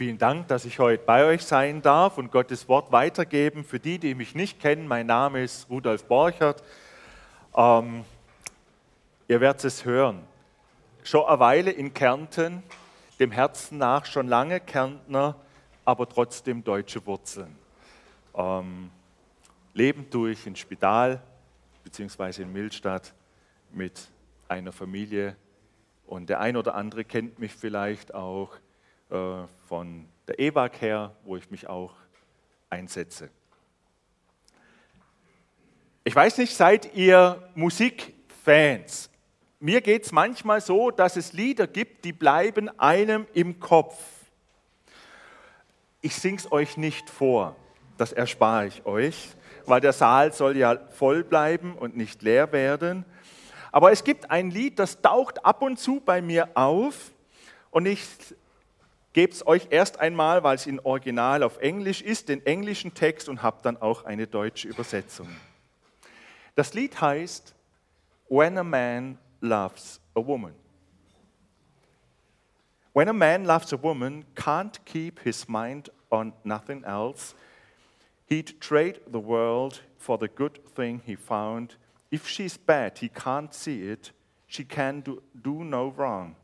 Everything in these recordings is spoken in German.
Vielen Dank, dass ich heute bei euch sein darf und Gottes Wort weitergeben. Für die, die mich nicht kennen, mein Name ist Rudolf Borchert. Ähm, ihr werdet es hören. Schon eine Weile in Kärnten, dem Herzen nach schon lange Kärntner, aber trotzdem deutsche Wurzeln. Ähm, Leben durch in Spital bzw. in Millstadt mit einer Familie. Und der ein oder andere kennt mich vielleicht auch äh, von der EWAG her, wo ich mich auch einsetze. Ich weiß nicht, seid ihr Musikfans? Mir geht es manchmal so, dass es Lieder gibt, die bleiben einem im Kopf. Ich sing's euch nicht vor, das erspare ich euch, weil der Saal soll ja voll bleiben und nicht leer werden. Aber es gibt ein Lied, das taucht ab und zu bei mir auf und ich gebe es euch erst einmal, weil es in Original auf Englisch ist, den englischen Text und habe dann auch eine deutsche Übersetzung. Das Lied heißt When a Man Loves a Woman. When a man loves a woman, can't keep his mind on nothing else, he'd trade the world for the good thing he found. If she's bad, he can't see it, she can do, do no wrong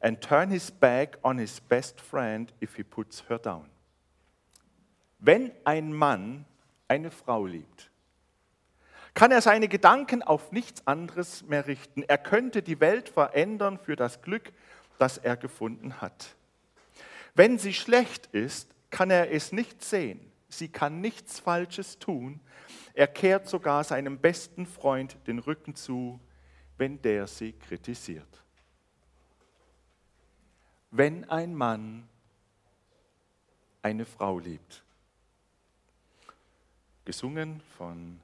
and turn his back on his best friend if he puts her down. Wenn ein Mann eine Frau liebt, kann er seine Gedanken auf nichts anderes mehr richten. Er könnte die Welt verändern für das Glück, das er gefunden hat. Wenn sie schlecht ist, kann er es nicht sehen. Sie kann nichts Falsches tun. Er kehrt sogar seinem besten Freund den Rücken zu, wenn der sie kritisiert wenn ein Mann eine Frau liebt. Gesungen von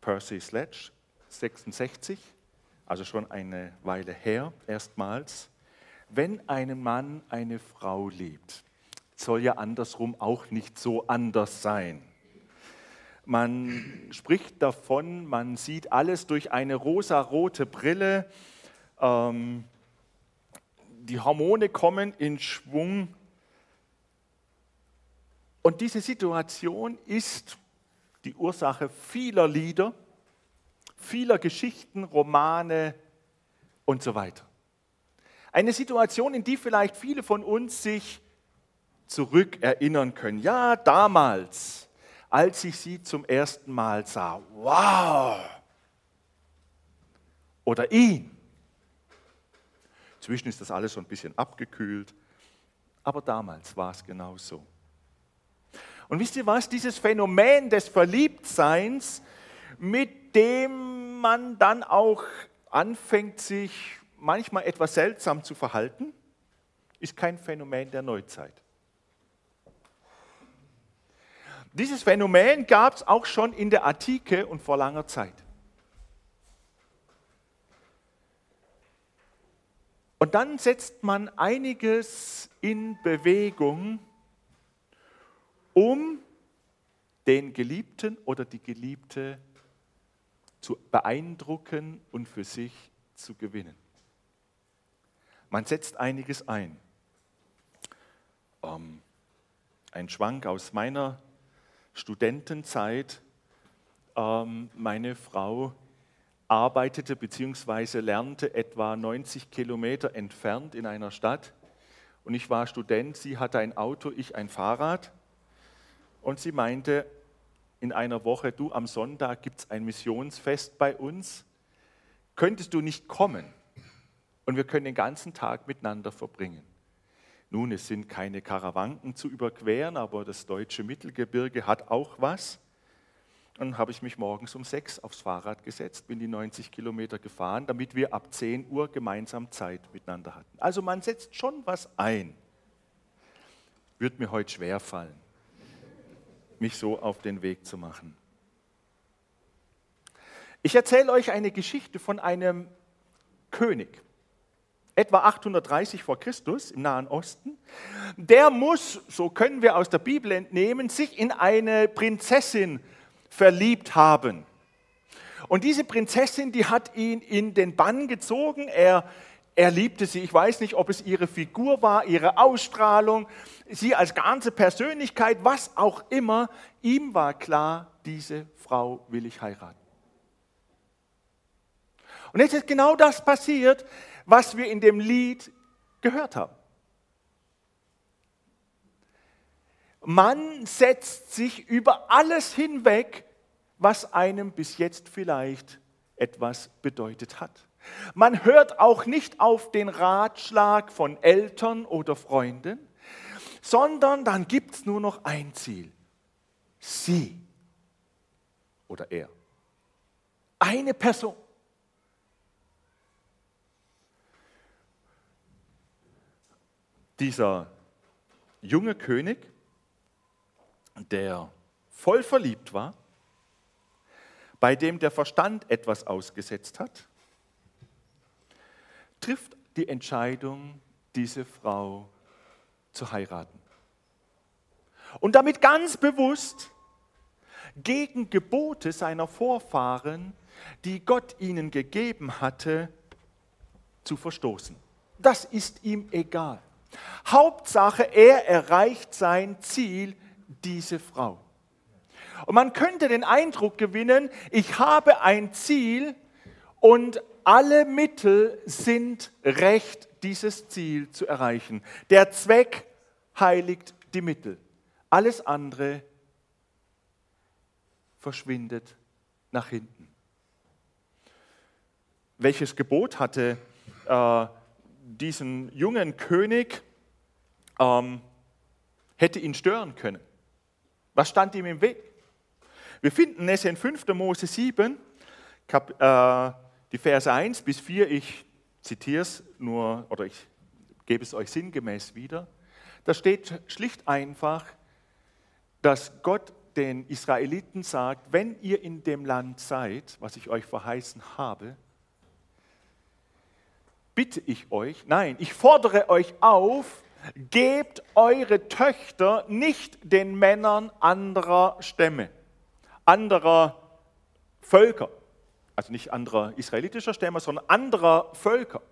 Percy Sledge, 66, also schon eine Weile her erstmals. Wenn ein Mann eine Frau liebt, soll ja andersrum auch nicht so anders sein. Man spricht davon, man sieht alles durch eine rosarote Brille. Ähm, die Hormone kommen in Schwung. Und diese Situation ist die Ursache vieler Lieder, vieler Geschichten, Romane und so weiter. Eine Situation, in die vielleicht viele von uns sich zurückerinnern können. Ja, damals, als ich sie zum ersten Mal sah. Wow! Oder ihn. Inzwischen ist das alles so ein bisschen abgekühlt, aber damals war es genau so. Und wisst ihr was, dieses Phänomen des Verliebtseins, mit dem man dann auch anfängt, sich manchmal etwas seltsam zu verhalten, ist kein Phänomen der Neuzeit. Dieses Phänomen gab es auch schon in der Antike und vor langer Zeit. Und dann setzt man einiges in Bewegung, um den Geliebten oder die Geliebte zu beeindrucken und für sich zu gewinnen. Man setzt einiges ein. Ähm, ein Schwank aus meiner Studentenzeit. Ähm, meine Frau arbeitete bzw. lernte etwa 90 Kilometer entfernt in einer Stadt. Und ich war Student, sie hatte ein Auto, ich ein Fahrrad. Und sie meinte in einer Woche, du, am Sonntag gibt es ein Missionsfest bei uns. Könntest du nicht kommen? Und wir können den ganzen Tag miteinander verbringen. Nun, es sind keine Karawanken zu überqueren, aber das deutsche Mittelgebirge hat auch was. Dann habe ich mich morgens um sechs aufs Fahrrad gesetzt, bin die 90 Kilometer gefahren, damit wir ab 10 Uhr gemeinsam Zeit miteinander hatten. Also man setzt schon was ein. Wird mir heute schwer fallen, mich so auf den Weg zu machen. Ich erzähle euch eine Geschichte von einem König, etwa 830 vor Christus im Nahen Osten. Der muss, so können wir aus der Bibel entnehmen, sich in eine Prinzessin verliebt haben. Und diese Prinzessin, die hat ihn in den Bann gezogen. Er er liebte sie. Ich weiß nicht, ob es ihre Figur war, ihre Ausstrahlung, sie als ganze Persönlichkeit, was auch immer. Ihm war klar, diese Frau will ich heiraten. Und jetzt ist genau das passiert, was wir in dem Lied gehört haben. Man setzt sich über alles hinweg, was einem bis jetzt vielleicht etwas bedeutet hat. Man hört auch nicht auf den Ratschlag von Eltern oder Freunden, sondern dann gibt es nur noch ein Ziel. Sie oder er. Eine Person. Dieser junge König, der voll verliebt war, bei dem der Verstand etwas ausgesetzt hat, trifft die Entscheidung, diese Frau zu heiraten. Und damit ganz bewusst gegen Gebote seiner Vorfahren, die Gott ihnen gegeben hatte, zu verstoßen. Das ist ihm egal. Hauptsache, er erreicht sein Ziel, diese Frau. Und man könnte den Eindruck gewinnen, ich habe ein Ziel und alle Mittel sind recht, dieses Ziel zu erreichen. Der Zweck heiligt die Mittel. Alles andere verschwindet nach hinten. Welches Gebot hatte äh, diesen jungen König, ähm, hätte ihn stören können? Was stand ihm im Weg? Wir finden es in 5. Mose 7, Kap, äh, die Verse 1 bis 4, ich zitiere es nur, oder ich gebe es euch sinngemäß wieder. Da steht schlicht einfach, dass Gott den Israeliten sagt, wenn ihr in dem Land seid, was ich euch verheißen habe, bitte ich euch, nein, ich fordere euch auf, gebt eure Töchter nicht den Männern anderer Stämme, anderer Völker, also nicht anderer israelitischer Stämme, sondern anderer Völker.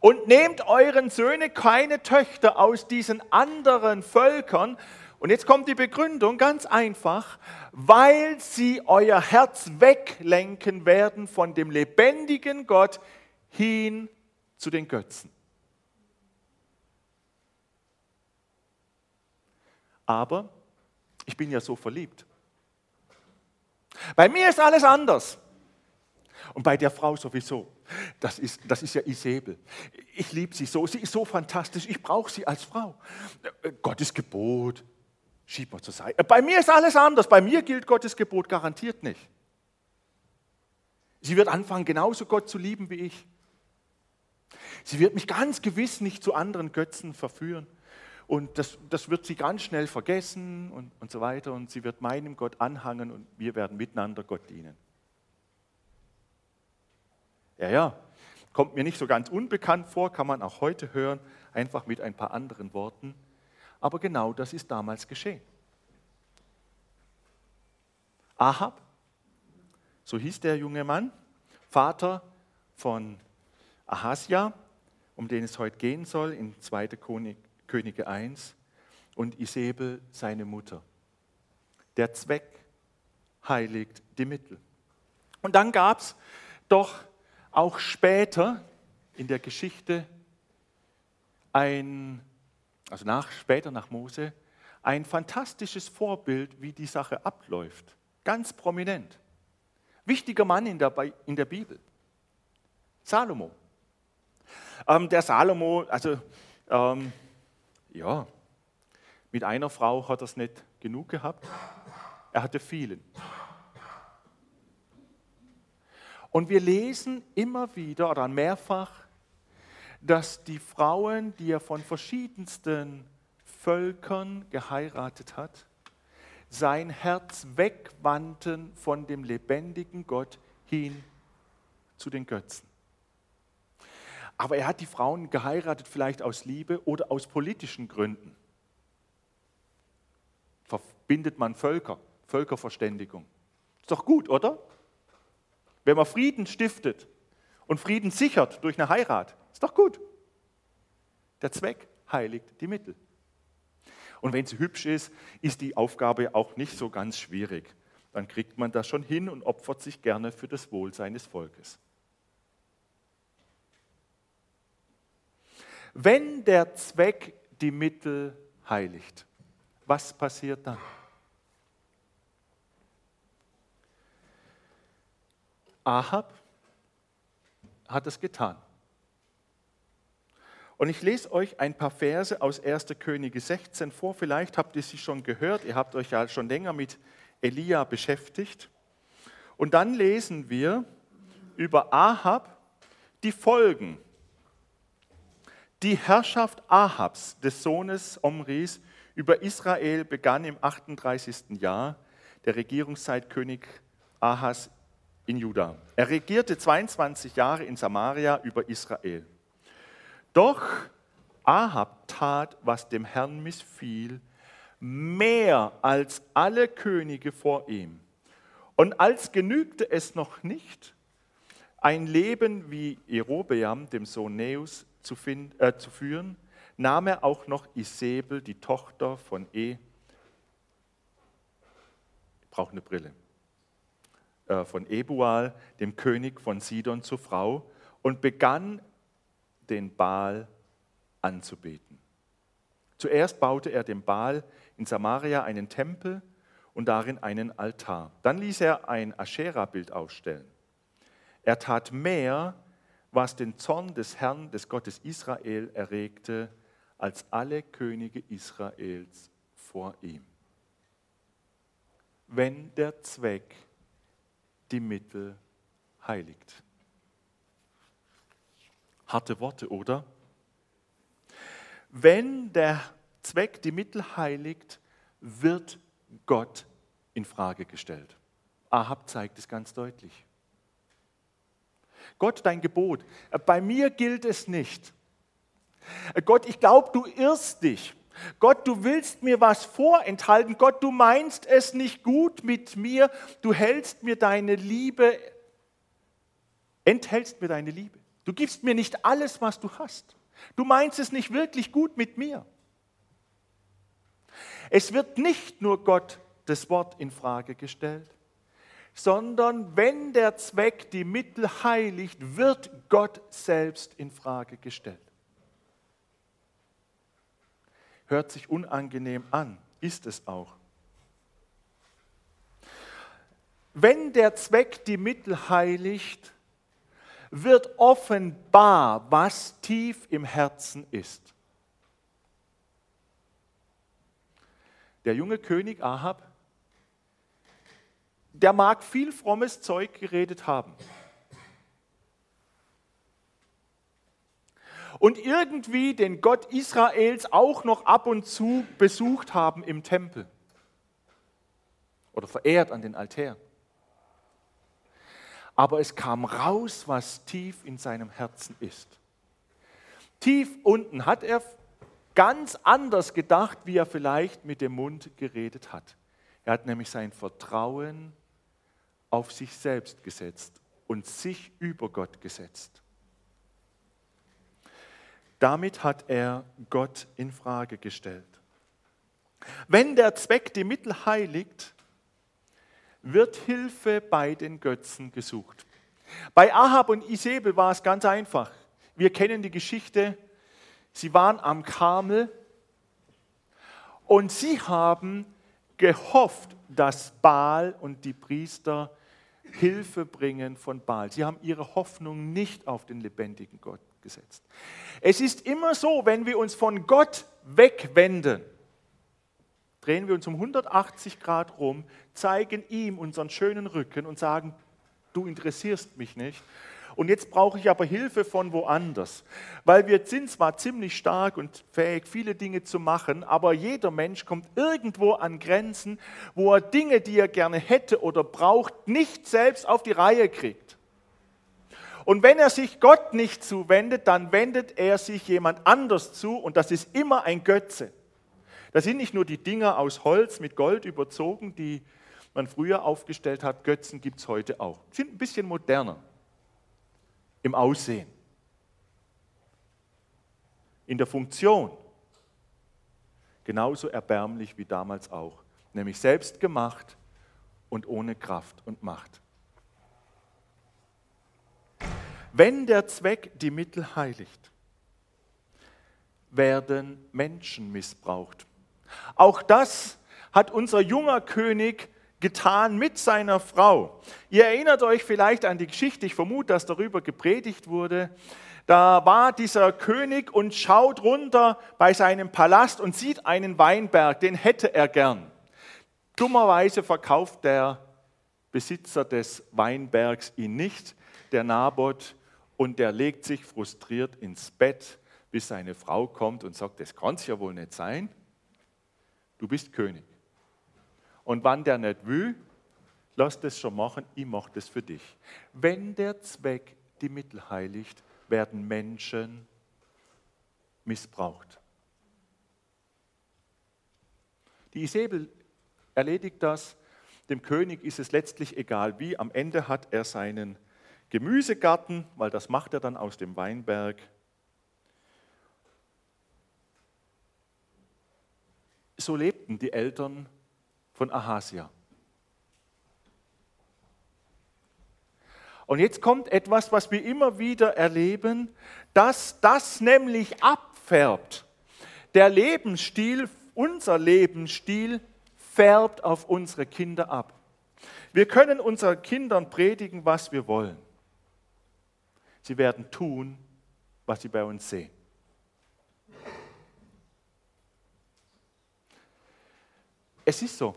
Und nehmt euren Söhne keine Töchter aus diesen anderen Völkern, und jetzt kommt die Begründung ganz einfach, weil sie euer Herz weglenken werden von dem lebendigen Gott hin zu den Götzen. Aber ich bin ja so verliebt. Bei mir ist alles anders. Und bei der Frau sowieso. Das ist, das ist ja Isabel. Ich liebe sie so. Sie ist so fantastisch. Ich brauche sie als Frau. Gottes Gebot, Schieb mal zur Seite. Bei mir ist alles anders. Bei mir gilt Gottes Gebot garantiert nicht. Sie wird anfangen, genauso Gott zu lieben wie ich. Sie wird mich ganz gewiss nicht zu anderen Götzen verführen. Und das, das wird sie ganz schnell vergessen und, und so weiter. Und sie wird meinem Gott anhangen und wir werden miteinander Gott dienen. Ja, ja, kommt mir nicht so ganz unbekannt vor, kann man auch heute hören, einfach mit ein paar anderen Worten. Aber genau das ist damals geschehen. Ahab, so hieß der junge Mann, Vater von Ahasia, um den es heute gehen soll, in 2. Könige 1, und Isabel, seine Mutter. Der Zweck heiligt die Mittel. Und dann gab es doch auch später in der Geschichte ein also nach, später nach Mose, ein fantastisches Vorbild, wie die Sache abläuft. Ganz prominent. Wichtiger Mann in der, in der Bibel. Salomo. Ähm, der Salomo, also ähm, ja, mit einer Frau hat er es nicht genug gehabt. Er hatte vielen. Und wir lesen immer wieder oder mehrfach dass die Frauen, die er von verschiedensten Völkern geheiratet hat, sein Herz wegwandten von dem lebendigen Gott hin zu den Götzen. Aber er hat die Frauen geheiratet vielleicht aus Liebe oder aus politischen Gründen. Verbindet man Völker, Völkerverständigung. Ist doch gut, oder? Wenn man Frieden stiftet und Frieden sichert durch eine Heirat. Ist doch gut. Der Zweck heiligt die Mittel. Und wenn sie hübsch ist, ist die Aufgabe auch nicht so ganz schwierig. Dann kriegt man das schon hin und opfert sich gerne für das Wohl seines Volkes. Wenn der Zweck die Mittel heiligt, was passiert dann? Ahab hat es getan. Und ich lese euch ein paar Verse aus 1. Könige 16 vor. Vielleicht habt ihr sie schon gehört. Ihr habt euch ja schon länger mit Elia beschäftigt. Und dann lesen wir über Ahab die Folgen. Die Herrschaft Ahabs, des Sohnes Omris, über Israel begann im 38. Jahr der Regierungszeit König Ahas in Juda. Er regierte 22 Jahre in Samaria über Israel. Doch Ahab tat, was dem Herrn missfiel, mehr als alle Könige vor ihm. Und als genügte es noch nicht, ein Leben wie Jerobeam, dem Sohn Neus, zu, find, äh, zu führen, nahm er auch noch Isabel, die Tochter von E. Ich brauche eine Brille. Äh, von Ebual, dem König von Sidon, zur Frau und begann den Baal anzubeten. Zuerst baute er dem Baal in Samaria einen Tempel und darin einen Altar. Dann ließ er ein Aschera-Bild aufstellen. Er tat mehr, was den Zorn des Herrn, des Gottes Israel, erregte, als alle Könige Israels vor ihm. Wenn der Zweck die Mittel heiligt. Harte Worte, oder? Wenn der Zweck die Mittel heiligt, wird Gott in Frage gestellt. Ahab zeigt es ganz deutlich. Gott, dein Gebot, bei mir gilt es nicht. Gott, ich glaube, du irrst dich. Gott, du willst mir was vorenthalten. Gott, du meinst es nicht gut mit mir. Du hältst mir deine Liebe, enthältst mir deine Liebe. Du gibst mir nicht alles, was du hast. Du meinst es nicht wirklich gut mit mir. Es wird nicht nur Gott das Wort in Frage gestellt, sondern wenn der Zweck die Mittel heiligt, wird Gott selbst in Frage gestellt. Hört sich unangenehm an, ist es auch. Wenn der Zweck die Mittel heiligt, wird offenbar, was tief im Herzen ist. Der junge König Ahab, der mag viel frommes Zeug geredet haben. Und irgendwie den Gott Israels auch noch ab und zu besucht haben im Tempel oder verehrt an den Altären aber es kam raus, was tief in seinem Herzen ist. Tief unten hat er ganz anders gedacht, wie er vielleicht mit dem Mund geredet hat. Er hat nämlich sein Vertrauen auf sich selbst gesetzt und sich über Gott gesetzt. Damit hat er Gott in Frage gestellt. Wenn der Zweck die Mittel heiligt, wird Hilfe bei den Götzen gesucht. Bei Ahab und Isabel war es ganz einfach. Wir kennen die Geschichte. Sie waren am Karmel und sie haben gehofft, dass Baal und die Priester Hilfe bringen von Baal. Sie haben ihre Hoffnung nicht auf den lebendigen Gott gesetzt. Es ist immer so, wenn wir uns von Gott wegwenden, drehen wir uns um 180 Grad rum, zeigen ihm unseren schönen Rücken und sagen, du interessierst mich nicht. Und jetzt brauche ich aber Hilfe von woanders. Weil wir sind zwar ziemlich stark und fähig, viele Dinge zu machen, aber jeder Mensch kommt irgendwo an Grenzen, wo er Dinge, die er gerne hätte oder braucht, nicht selbst auf die Reihe kriegt. Und wenn er sich Gott nicht zuwendet, dann wendet er sich jemand anders zu und das ist immer ein Götze. Das sind nicht nur die Dinger aus Holz mit Gold überzogen, die man früher aufgestellt hat, Götzen gibt es heute auch. Sind ein bisschen moderner. Im Aussehen, in der Funktion. Genauso erbärmlich wie damals auch, nämlich selbst gemacht und ohne Kraft und Macht. Wenn der Zweck die Mittel heiligt, werden Menschen missbraucht. Auch das hat unser junger König getan mit seiner Frau. Ihr erinnert euch vielleicht an die Geschichte, ich vermute, dass darüber gepredigt wurde. Da war dieser König und schaut runter bei seinem Palast und sieht einen Weinberg, den hätte er gern. Dummerweise verkauft der Besitzer des Weinbergs ihn nicht, der Naboth, und der legt sich frustriert ins Bett, bis seine Frau kommt und sagt, das kann es ja wohl nicht sein. Du bist König. Und wann der nicht will, lass das schon machen, ich mache das für dich. Wenn der Zweck die Mittel heiligt, werden Menschen missbraucht. Die Isabel erledigt das. Dem König ist es letztlich egal wie. Am Ende hat er seinen Gemüsegarten, weil das macht er dann aus dem Weinberg. So lebten die Eltern von Ahasia. Und jetzt kommt etwas, was wir immer wieder erleben, dass das nämlich abfärbt. Der Lebensstil, unser Lebensstil färbt auf unsere Kinder ab. Wir können unseren Kindern predigen, was wir wollen. Sie werden tun, was sie bei uns sehen. Es ist so.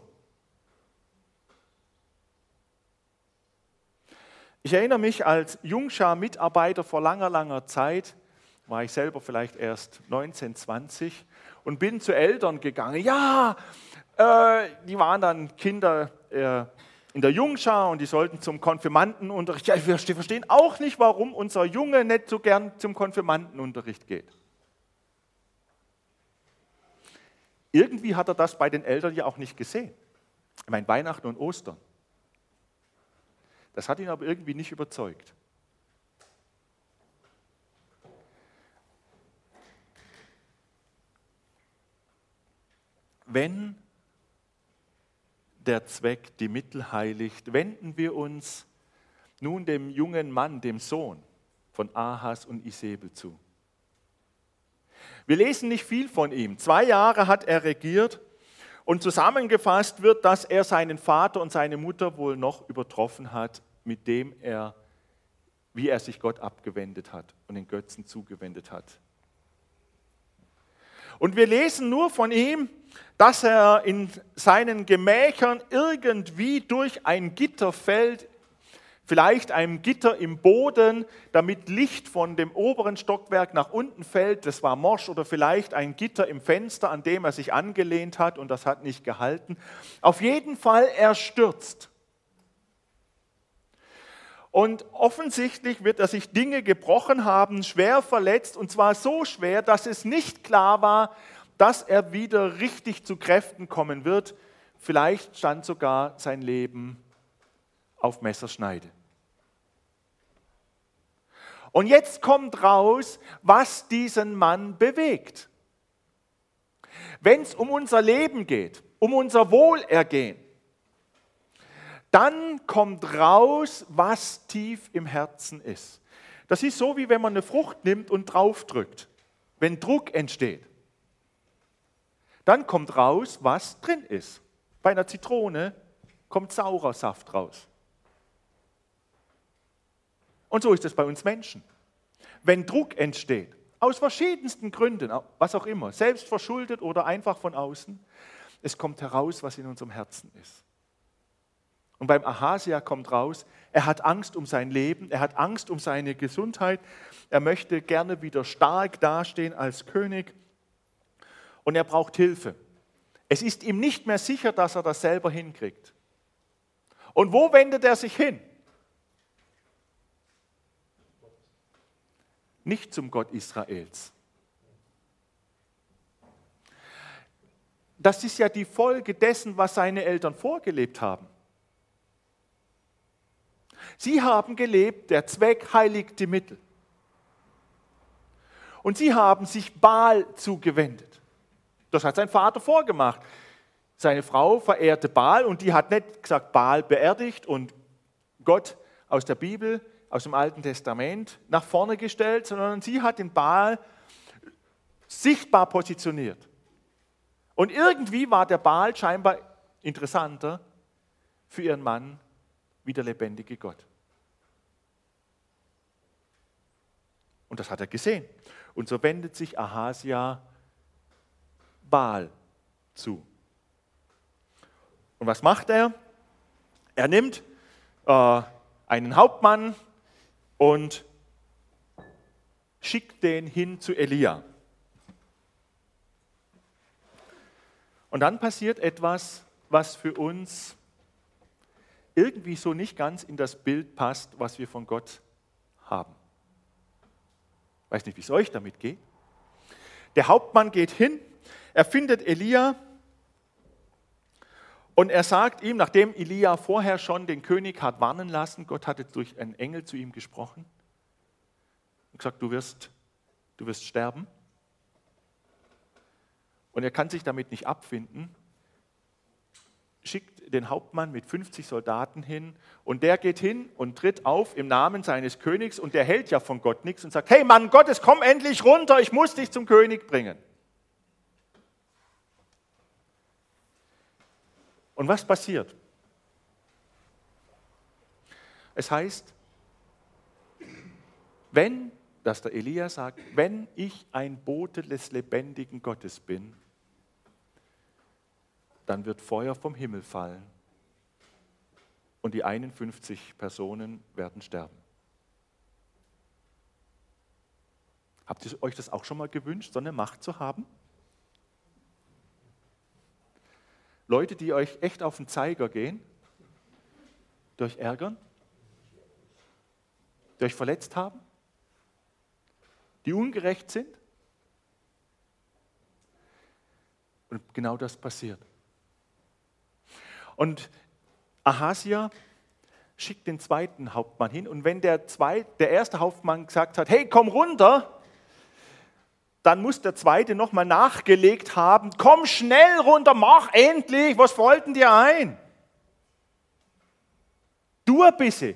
Ich erinnere mich als Jungschar-Mitarbeiter vor langer, langer Zeit, war ich selber vielleicht erst 19, 20 und bin zu Eltern gegangen. Ja, äh, die waren dann Kinder äh, in der Jungschar und die sollten zum Konfirmandenunterricht. Ja, wir verstehen auch nicht, warum unser Junge nicht so gern zum Konfirmandenunterricht geht. Irgendwie hat er das bei den Eltern ja auch nicht gesehen. Ich meine, Weihnachten und Ostern. Das hat ihn aber irgendwie nicht überzeugt. Wenn der Zweck die Mittel heiligt, wenden wir uns nun dem jungen Mann, dem Sohn von Ahas und Isabel zu. Wir lesen nicht viel von ihm. Zwei Jahre hat er regiert und zusammengefasst wird, dass er seinen Vater und seine Mutter wohl noch übertroffen hat, mit dem er, wie er sich Gott abgewendet hat und den Götzen zugewendet hat. Und wir lesen nur von ihm, dass er in seinen Gemächern irgendwie durch ein Gitter fällt, vielleicht einem Gitter im Boden, damit Licht von dem oberen Stockwerk nach unten fällt. Das war morsch oder vielleicht ein Gitter im Fenster, an dem er sich angelehnt hat und das hat nicht gehalten. Auf jeden Fall, er stürzt. Und offensichtlich wird er sich Dinge gebrochen haben, schwer verletzt, und zwar so schwer, dass es nicht klar war, dass er wieder richtig zu Kräften kommen wird. Vielleicht stand sogar sein Leben auf Messerschneide. Und jetzt kommt raus, was diesen Mann bewegt. Wenn es um unser Leben geht, um unser Wohlergehen, dann kommt raus, was tief im Herzen ist. Das ist so, wie wenn man eine Frucht nimmt und draufdrückt. Wenn Druck entsteht, dann kommt raus, was drin ist. Bei einer Zitrone kommt saurer Saft raus. Und so ist es bei uns Menschen. Wenn Druck entsteht, aus verschiedensten Gründen, was auch immer, selbst verschuldet oder einfach von außen, es kommt heraus, was in unserem Herzen ist. Und beim Ahasia kommt raus, er hat Angst um sein Leben, er hat Angst um seine Gesundheit, er möchte gerne wieder stark dastehen als König und er braucht Hilfe. Es ist ihm nicht mehr sicher, dass er das selber hinkriegt. Und wo wendet er sich hin? Nicht zum Gott Israels. Das ist ja die Folge dessen, was seine Eltern vorgelebt haben. Sie haben gelebt, der Zweck heiligt die Mittel. Und sie haben sich Baal zugewendet. Das hat sein Vater vorgemacht. Seine Frau verehrte Baal und die hat nicht gesagt, Baal beerdigt und Gott aus der Bibel, aus dem Alten Testament nach vorne gestellt, sondern sie hat den Baal sichtbar positioniert. Und irgendwie war der Baal scheinbar interessanter für ihren Mann wie der lebendige Gott. Und das hat er gesehen. Und so wendet sich Ahasia Baal zu. Und was macht er? Er nimmt äh, einen Hauptmann und schickt den hin zu Elia. Und dann passiert etwas, was für uns irgendwie so nicht ganz in das Bild passt, was wir von Gott haben. Ich weiß nicht, wie es euch damit geht. Der Hauptmann geht hin, er findet Elia und er sagt ihm, nachdem Elia vorher schon den König hat warnen lassen, Gott hatte durch einen Engel zu ihm gesprochen und gesagt, du wirst, du wirst sterben. Und er kann sich damit nicht abfinden, schickt den Hauptmann mit 50 Soldaten hin und der geht hin und tritt auf im Namen seines Königs und der hält ja von Gott nichts und sagt, hey Mann Gottes, komm endlich runter, ich muss dich zum König bringen. Und was passiert? Es heißt, wenn, dass der Elia sagt, wenn ich ein Bote des lebendigen Gottes bin, dann wird Feuer vom Himmel fallen und die 51 Personen werden sterben. Habt ihr euch das auch schon mal gewünscht, so eine Macht zu haben? Leute, die euch echt auf den Zeiger gehen, die euch ärgern, die euch verletzt haben, die ungerecht sind. Und genau das passiert. Und Ahasia schickt den zweiten Hauptmann hin. Und wenn der, zwei, der erste Hauptmann gesagt hat, hey, komm runter, dann muss der zweite nochmal nachgelegt haben, komm schnell runter, mach endlich, was wollten dir ein? Du ein bisschen.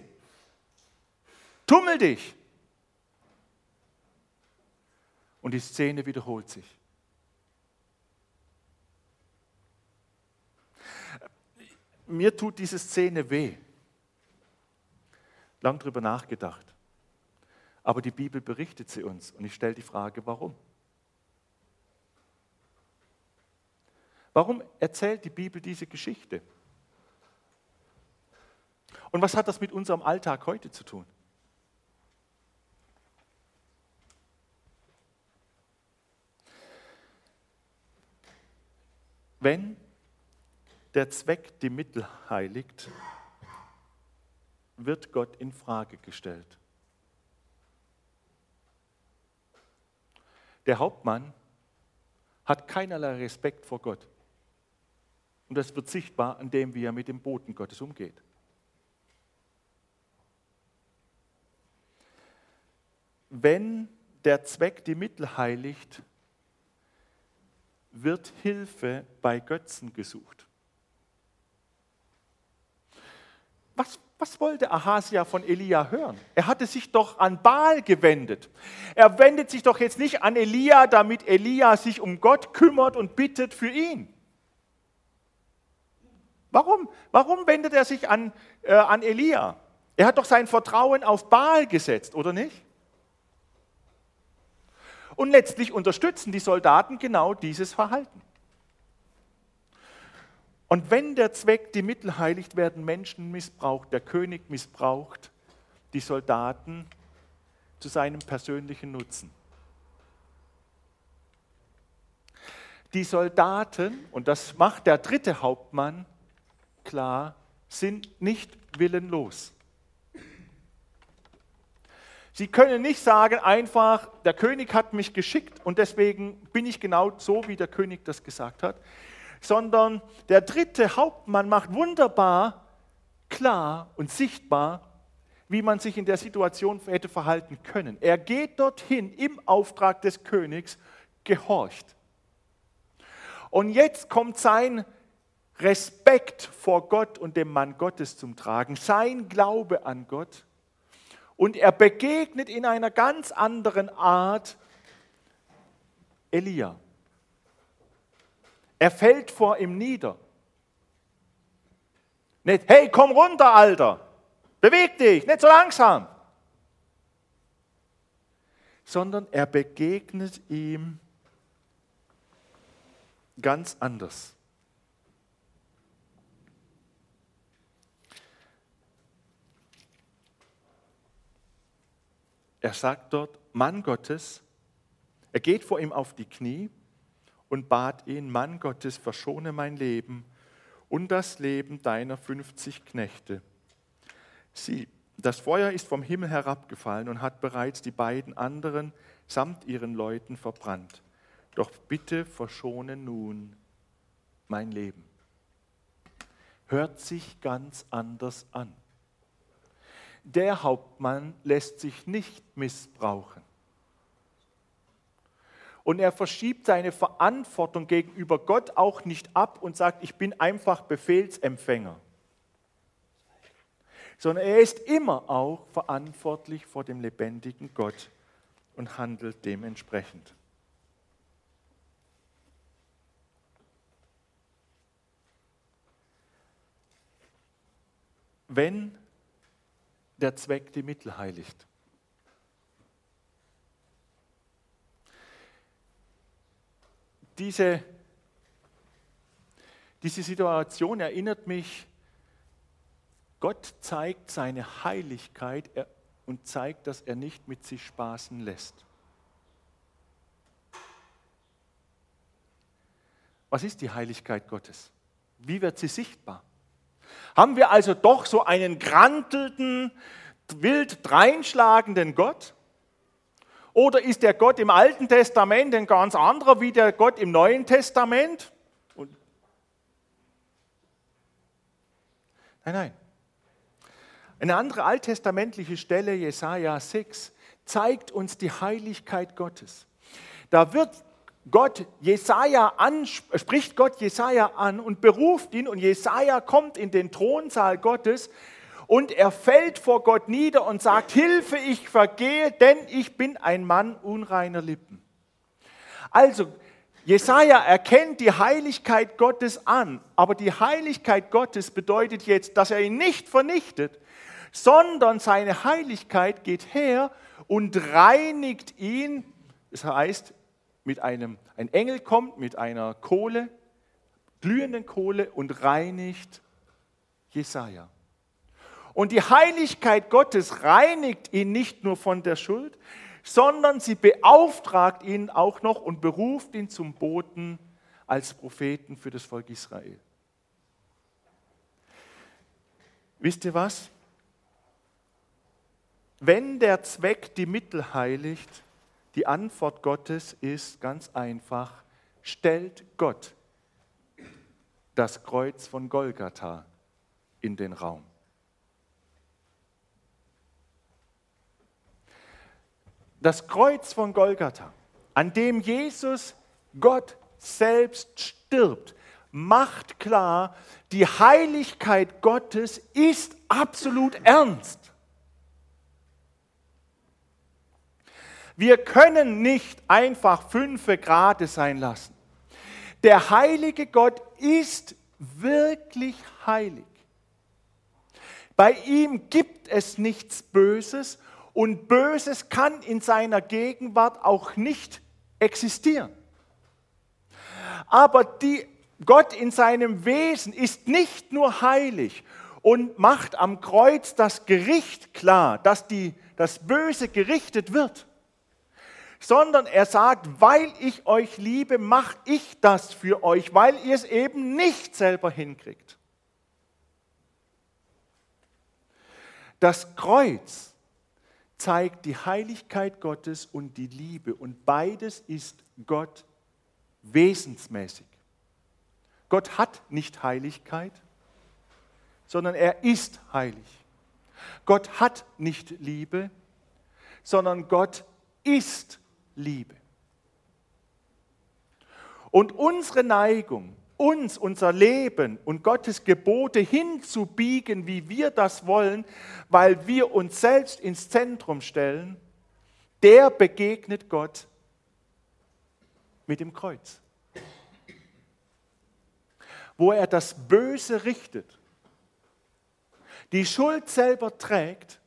Tummel dich. Und die Szene wiederholt sich. mir tut diese Szene weh. Lang drüber nachgedacht. Aber die Bibel berichtet sie uns und ich stelle die Frage, warum? Warum erzählt die Bibel diese Geschichte? Und was hat das mit unserem Alltag heute zu tun? Wenn der Zweck die Mittel heiligt, wird Gott in Frage gestellt. Der Hauptmann hat keinerlei Respekt vor Gott. Und das wird sichtbar an dem, wie er mit dem Boten Gottes umgeht. Wenn der Zweck die Mittel heiligt, wird Hilfe bei Götzen gesucht. was, was wollte Ahasia von Elia hören? Er hatte sich doch an Baal gewendet. Er wendet sich doch jetzt nicht an Elia, damit Elia sich um Gott kümmert und bittet für ihn. Warum? Warum wendet er sich an, äh, an Elia? Er hat doch sein Vertrauen auf Baal gesetzt, oder nicht? Und letztlich unterstützen die Soldaten genau dieses Verhalten. Und wenn der Zweck die Mittel heiligt, werden Menschen missbraucht, der König missbraucht die Soldaten zu seinem persönlichen Nutzen. Die Soldaten, und das macht der dritte Hauptmann klar, sind nicht willenlos. Sie können nicht sagen einfach, der König hat mich geschickt und deswegen bin ich genau so, wie der König das gesagt hat sondern der dritte Hauptmann macht wunderbar klar und sichtbar, wie man sich in der Situation hätte verhalten können. Er geht dorthin im Auftrag des Königs, gehorcht. Und jetzt kommt sein Respekt vor Gott und dem Mann Gottes zum Tragen, sein Glaube an Gott. Und er begegnet in einer ganz anderen Art Elia. Er fällt vor ihm nieder. Nicht, hey, komm runter, Alter, beweg dich, nicht so langsam. Sondern er begegnet ihm ganz anders. Er sagt dort, Mann Gottes, er geht vor ihm auf die Knie und bat ihn, Mann Gottes, verschone mein Leben und das Leben deiner 50 Knechte. Sieh, das Feuer ist vom Himmel herabgefallen und hat bereits die beiden anderen samt ihren Leuten verbrannt. Doch bitte verschone nun mein Leben. Hört sich ganz anders an. Der Hauptmann lässt sich nicht missbrauchen. Und er verschiebt seine Verantwortung gegenüber Gott auch nicht ab und sagt, ich bin einfach Befehlsempfänger. Sondern er ist immer auch verantwortlich vor dem lebendigen Gott und handelt dementsprechend. Wenn der Zweck die Mittel heiligt. diese, diese Situation erinnert mich, Gott zeigt seine Heiligkeit und zeigt, dass er nicht mit sich spaßen lässt. Was ist die Heiligkeit Gottes? Wie wird sie sichtbar? Haben wir also doch so einen grantelnden, wild dreinschlagenden Gott? Oder ist der Gott im Alten Testament ein ganz anderer wie der Gott im Neuen Testament? Nein, nein. Eine andere alttestamentliche Stelle, Jesaja 6, zeigt uns die Heiligkeit Gottes. Da wird Gott Jesaja an, spricht Gott Jesaja an und beruft ihn und Jesaja kommt in den Thronsaal Gottes und er fällt vor Gott nieder und sagt, Hilfe, ich vergehe, denn ich bin ein Mann unreiner Lippen. Also, Jesaja erkennt die Heiligkeit Gottes an, aber die Heiligkeit Gottes bedeutet jetzt, dass er ihn nicht vernichtet, sondern seine Heiligkeit geht her und reinigt ihn. Das heißt, mit einem, ein Engel kommt mit einer Kohle, glühenden Kohle und reinigt Jesaja. Und die Heiligkeit Gottes reinigt ihn nicht nur von der Schuld, sondern sie beauftragt ihn auch noch und beruft ihn zum Boten als Propheten für das Volk Israel. Wisst ihr was? Wenn der Zweck die Mittel heiligt, die Antwort Gottes ist ganz einfach, stellt Gott das Kreuz von Golgatha in den Raum. das Kreuz von Golgatha, an dem Jesus Gott selbst stirbt, macht klar, die Heiligkeit Gottes ist absolut ernst. Wir können nicht einfach fünfe Grade sein lassen. Der heilige Gott ist wirklich heilig. Bei ihm gibt es nichts Böses und Böses kann in seiner Gegenwart auch nicht existieren. Aber die, Gott in seinem Wesen ist nicht nur heilig und macht am Kreuz das Gericht klar, dass die, das Böse gerichtet wird, sondern er sagt, weil ich euch liebe, mache ich das für euch, weil ihr es eben nicht selber hinkriegt. Das Kreuz zeigt die Heiligkeit Gottes und die Liebe. Und beides ist Gott wesensmäßig. Gott hat nicht Heiligkeit, sondern er ist heilig. Gott hat nicht Liebe, sondern Gott ist Liebe. Und unsere Neigung, uns, unser Leben und Gottes Gebote hinzubiegen, wie wir das wollen, weil wir uns selbst ins Zentrum stellen, der begegnet Gott mit dem Kreuz. Wo er das Böse richtet, die Schuld selber trägt,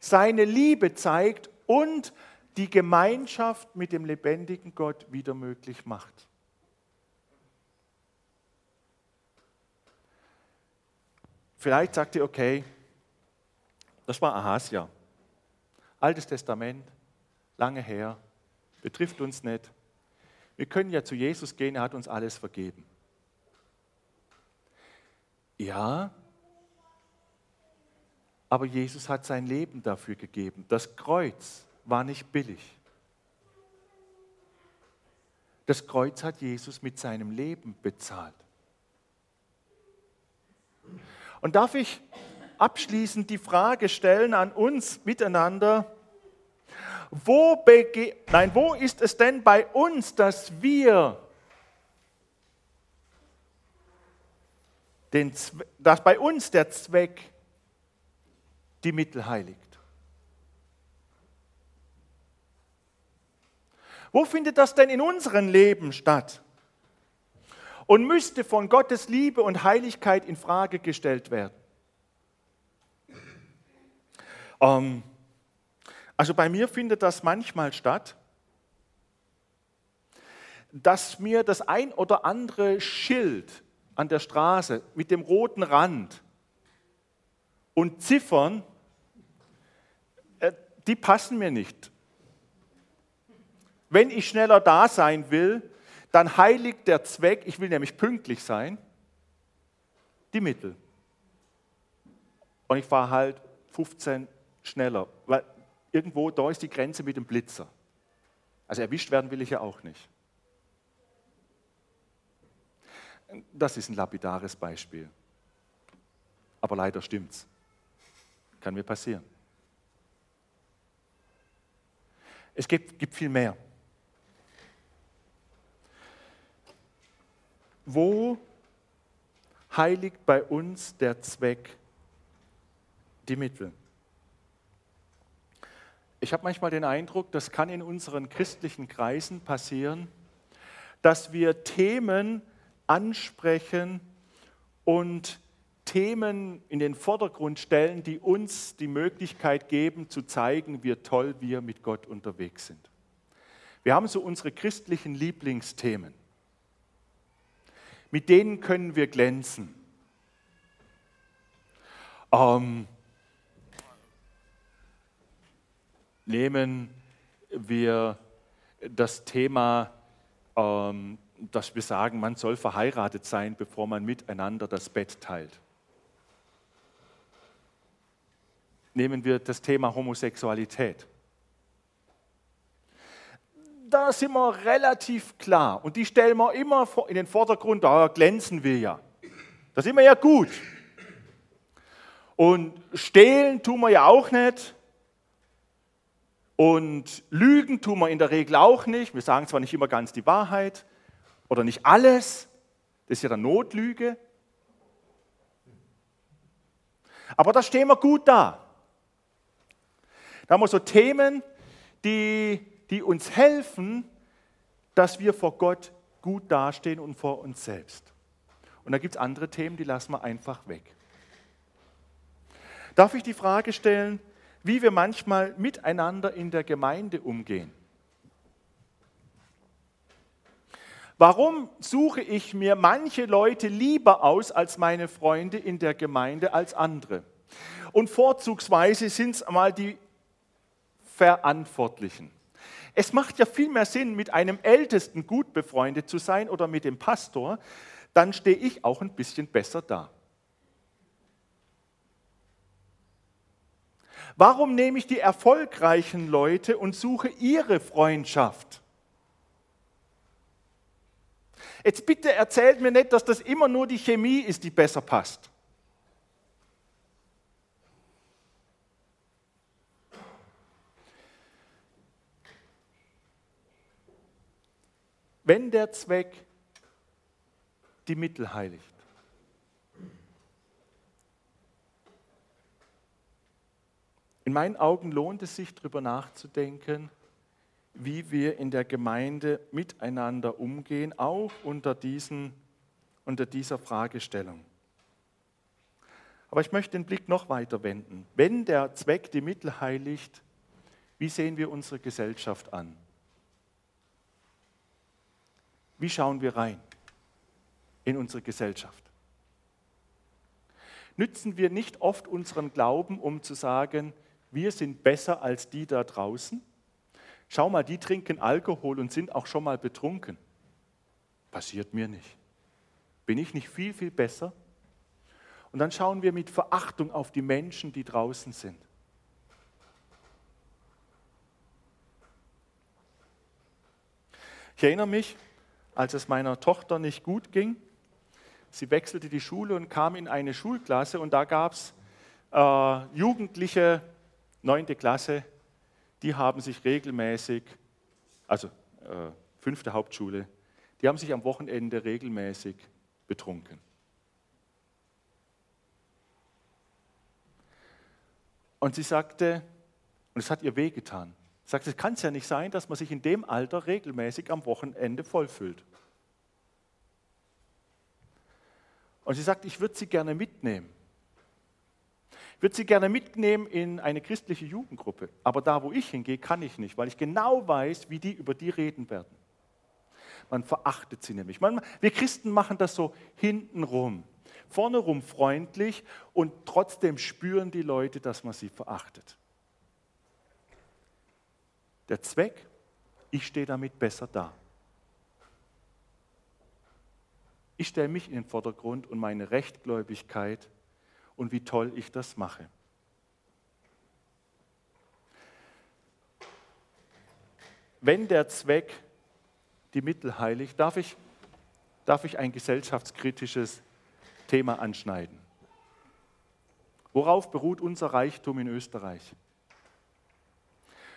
seine Liebe zeigt und die Gemeinschaft mit dem lebendigen Gott wieder möglich macht. Vielleicht sagt ihr, okay, das war Ahasia. Altes Testament, lange her, betrifft uns nicht. Wir können ja zu Jesus gehen, er hat uns alles vergeben. Ja, aber Jesus hat sein Leben dafür gegeben. Das Kreuz war nicht billig. Das Kreuz hat Jesus mit seinem Leben bezahlt. Und darf ich abschließend die Frage stellen an uns miteinander, wo, Nein, wo ist es denn bei uns, dass wir den, dass bei uns der Zweck die Mittel heiligt? Wo findet das denn in unserem Leben statt? und müsste von Gottes Liebe und Heiligkeit in Frage gestellt werden. Ähm, also bei mir findet das manchmal statt, dass mir das ein oder andere Schild an der Straße mit dem roten Rand und Ziffern, äh, die passen mir nicht. Wenn ich schneller da sein will, dann heiligt der Zweck, ich will nämlich pünktlich sein, die Mittel. Und ich fahre halt 15 schneller, weil irgendwo da ist die Grenze mit dem Blitzer. Also erwischt werden will ich ja auch nicht. Das ist ein lapidares Beispiel. Aber leider stimmt's. Kann mir passieren. Es gibt, gibt viel mehr. Wo heiligt bei uns der Zweck die Mittel? Ich habe manchmal den Eindruck, das kann in unseren christlichen Kreisen passieren, dass wir Themen ansprechen und Themen in den Vordergrund stellen, die uns die Möglichkeit geben zu zeigen, wie toll wir mit Gott unterwegs sind. Wir haben so unsere christlichen Lieblingsthemen mit denen können wir glänzen. Ähm, nehmen wir das Thema, ähm, dass wir sagen, man soll verheiratet sein, bevor man miteinander das Bett teilt. Nehmen wir das Thema Homosexualität da sind wir relativ klar. Und die stellen wir immer in den Vordergrund, da glänzen wir ja. Da sind wir ja gut. Und stehlen tun wir ja auch nicht. Und lügen tun wir in der Regel auch nicht. Wir sagen zwar nicht immer ganz die Wahrheit oder nicht alles. Das ist ja der Notlüge. Aber da stehen wir gut da. Da haben wir so Themen, die die uns helfen, dass wir vor Gott gut dastehen und vor uns selbst. Und da gibt es andere Themen, die lassen wir einfach weg. Darf ich die Frage stellen, wie wir manchmal miteinander in der Gemeinde umgehen? Warum suche ich mir manche Leute lieber aus als meine Freunde in der Gemeinde als andere? Und vorzugsweise sind es einmal die Verantwortlichen. Es macht ja viel mehr Sinn, mit einem Ältesten gut befreundet zu sein oder mit dem Pastor, dann stehe ich auch ein bisschen besser da. Warum nehme ich die erfolgreichen Leute und suche ihre Freundschaft? Jetzt bitte erzählt mir nicht, dass das immer nur die Chemie ist, die besser passt. Wenn der Zweck die Mittel heiligt. In meinen Augen lohnt es sich, darüber nachzudenken, wie wir in der Gemeinde miteinander umgehen, auch unter, diesen, unter dieser Fragestellung. Aber ich möchte den Blick noch weiter wenden. Wenn der Zweck die Mittel heiligt, wie sehen wir unsere Gesellschaft an? Wie schauen wir rein in unsere Gesellschaft? Nützen wir nicht oft unseren Glauben, um zu sagen, wir sind besser als die da draußen? Schau mal, die trinken Alkohol und sind auch schon mal betrunken. Passiert mir nicht. Bin ich nicht viel, viel besser? Und dann schauen wir mit Verachtung auf die Menschen, die draußen sind. Ich erinnere mich, als es meiner Tochter nicht gut ging, sie wechselte die Schule und kam in eine Schulklasse und da gab es äh, Jugendliche, neunte Klasse, die haben sich regelmäßig, also äh, fünfte Hauptschule, die haben sich am Wochenende regelmäßig betrunken. Und sie sagte, und es hat ihr wehgetan, sagte, es kann ja nicht sein, dass man sich in dem Alter regelmäßig am Wochenende vollfüllt. Und sie sagt, ich würde sie gerne mitnehmen. Ich würde sie gerne mitnehmen in eine christliche Jugendgruppe. Aber da, wo ich hingehe, kann ich nicht, weil ich genau weiß, wie die über die reden werden. Man verachtet sie nämlich. Man, wir Christen machen das so hintenrum vorne rum freundlich und trotzdem spüren die Leute, dass man sie verachtet. Der Zweck, ich stehe damit besser da. Ich stelle mich in den Vordergrund und meine Rechtgläubigkeit und wie toll ich das mache. Wenn der Zweck die Mittel heiligt, darf ich, darf ich ein gesellschaftskritisches Thema anschneiden. Worauf beruht unser Reichtum in Österreich?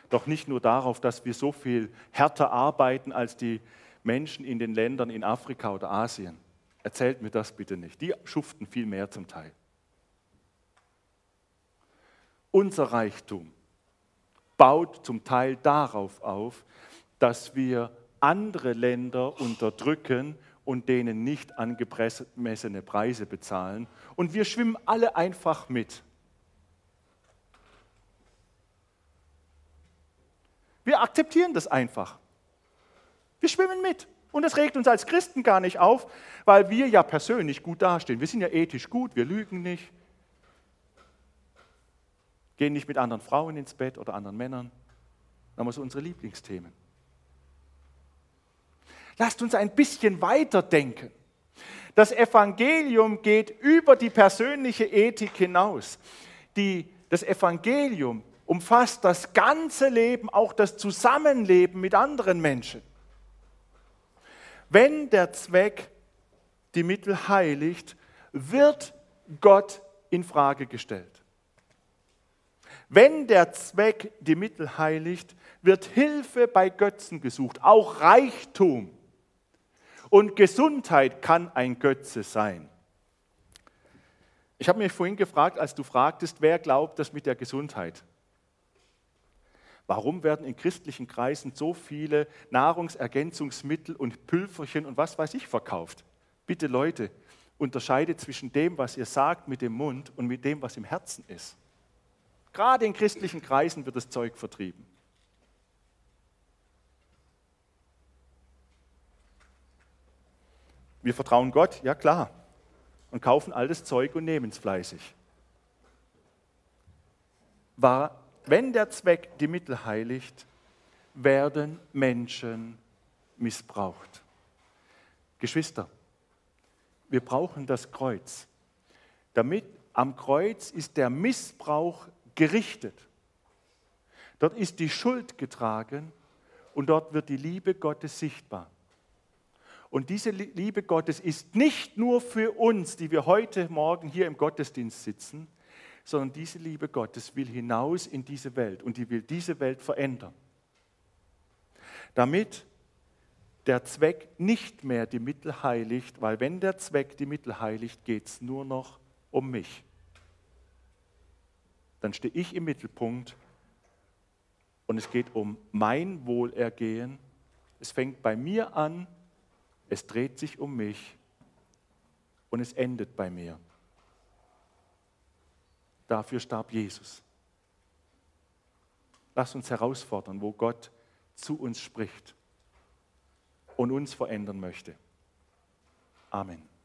Doch nicht nur darauf, dass wir so viel härter arbeiten als die Menschen in den Ländern in Afrika oder Asien. Erzählt mir das bitte nicht. Die schuften viel mehr zum Teil. Unser Reichtum baut zum Teil darauf auf, dass wir andere Länder unterdrücken und denen nicht angemessene Preise bezahlen. Und wir schwimmen alle einfach mit. Wir akzeptieren das einfach. Wir schwimmen mit. Und das regt uns als Christen gar nicht auf, weil wir ja persönlich gut dastehen. Wir sind ja ethisch gut, wir lügen nicht, gehen nicht mit anderen Frauen ins Bett oder anderen Männern. Das haben so unsere Lieblingsthemen. Lasst uns ein bisschen weiter denken. Das Evangelium geht über die persönliche Ethik hinaus. Die, das Evangelium umfasst das ganze Leben, auch das Zusammenleben mit anderen Menschen. Wenn der Zweck die Mittel heiligt, wird Gott in Frage gestellt. Wenn der Zweck die Mittel heiligt, wird Hilfe bei Götzen gesucht, auch Reichtum. Und Gesundheit kann ein Götze sein. Ich habe mich vorhin gefragt, als du fragtest, wer glaubt das mit der Gesundheit? Warum werden in christlichen Kreisen so viele Nahrungsergänzungsmittel und Pülferchen und was weiß ich verkauft? Bitte Leute, unterscheidet zwischen dem, was ihr sagt mit dem Mund und mit dem, was im Herzen ist. Gerade in christlichen Kreisen wird das Zeug vertrieben. Wir vertrauen Gott, ja klar, und kaufen all das Zeug und nehmen es fleißig. War, wenn der Zweck die Mittel heiligt, werden Menschen missbraucht. Geschwister, wir brauchen das Kreuz. Damit am Kreuz ist der Missbrauch gerichtet. Dort ist die Schuld getragen und dort wird die Liebe Gottes sichtbar. Und diese Liebe Gottes ist nicht nur für uns, die wir heute Morgen hier im Gottesdienst sitzen, sondern diese Liebe Gottes will hinaus in diese Welt und die will diese Welt verändern. Damit der Zweck nicht mehr die Mittel heiligt, weil wenn der Zweck die Mittel heiligt, geht es nur noch um mich. Dann stehe ich im Mittelpunkt und es geht um mein Wohlergehen. Es fängt bei mir an, es dreht sich um mich und es endet bei mir. Dafür starb Jesus. Lass uns herausfordern, wo Gott zu uns spricht und uns verändern möchte. Amen.